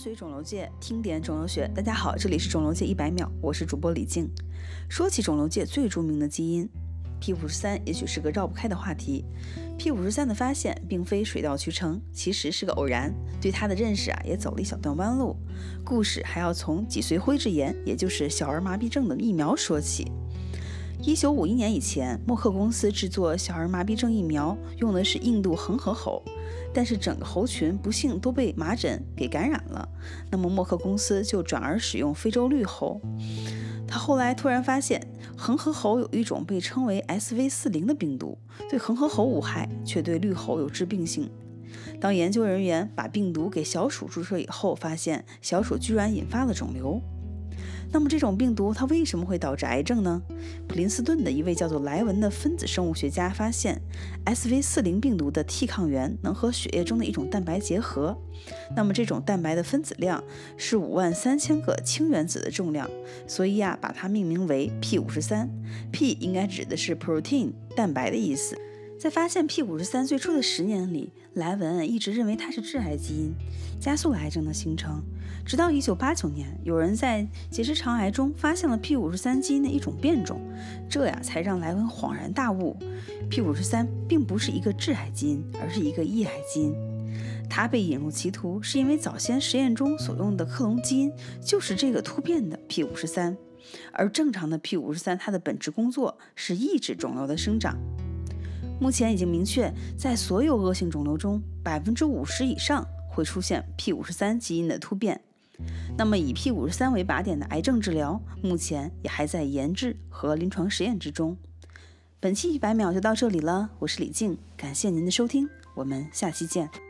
随肿瘤界，听点肿瘤学。大家好，这里是肿瘤界一百秒，我是主播李静。说起肿瘤界最著名的基因 P 五十三，也许是个绕不开的话题。P 五十三的发现并非水到渠成，其实是个偶然。对它的认识啊，也走了一小段弯路。故事还要从脊髓灰质炎，也就是小儿麻痹症的疫苗说起。一九五一年以前，默克公司制作小儿麻痹症疫苗用的是印度恒河猴。但是整个猴群不幸都被麻疹给感染了，那么默克公司就转而使用非洲绿猴。他后来突然发现，恒河猴有一种被称为 SV40 的病毒，对恒河猴无害，却对绿猴有致病性。当研究人员把病毒给小鼠注射以后，发现小鼠居然引发了肿瘤。那么这种病毒它为什么会导致癌症呢？普林斯顿的一位叫做莱文的分子生物学家发现，SV40 病毒的 T 抗原能和血液中的一种蛋白结合。那么这种蛋白的分子量是五万三千个氢原子的重量，所以呀，把它命名为 P53。P 应该指的是 protein 蛋白的意思。在发现 P53 最初的十年里，莱文一直认为它是致癌基因，加速癌症的形成。直到1989年，有人在结直肠癌中发现了 P53 基因的一种变种，这呀才让莱文恍然大悟：P53 并不是一个致癌基因，而是一个抑癌基因。它被引入歧途，是因为早先实验中所用的克隆基因就是这个突变的 P53，而正常的 P53 它的本质工作是抑制肿瘤的生长。目前已经明确，在所有恶性肿瘤中，百分之五十以上会出现 P 五十三基因的突变。那么，以 P 五十三为靶点的癌症治疗，目前也还在研制和临床实验之中。本期一百秒就到这里了，我是李静，感谢您的收听，我们下期见。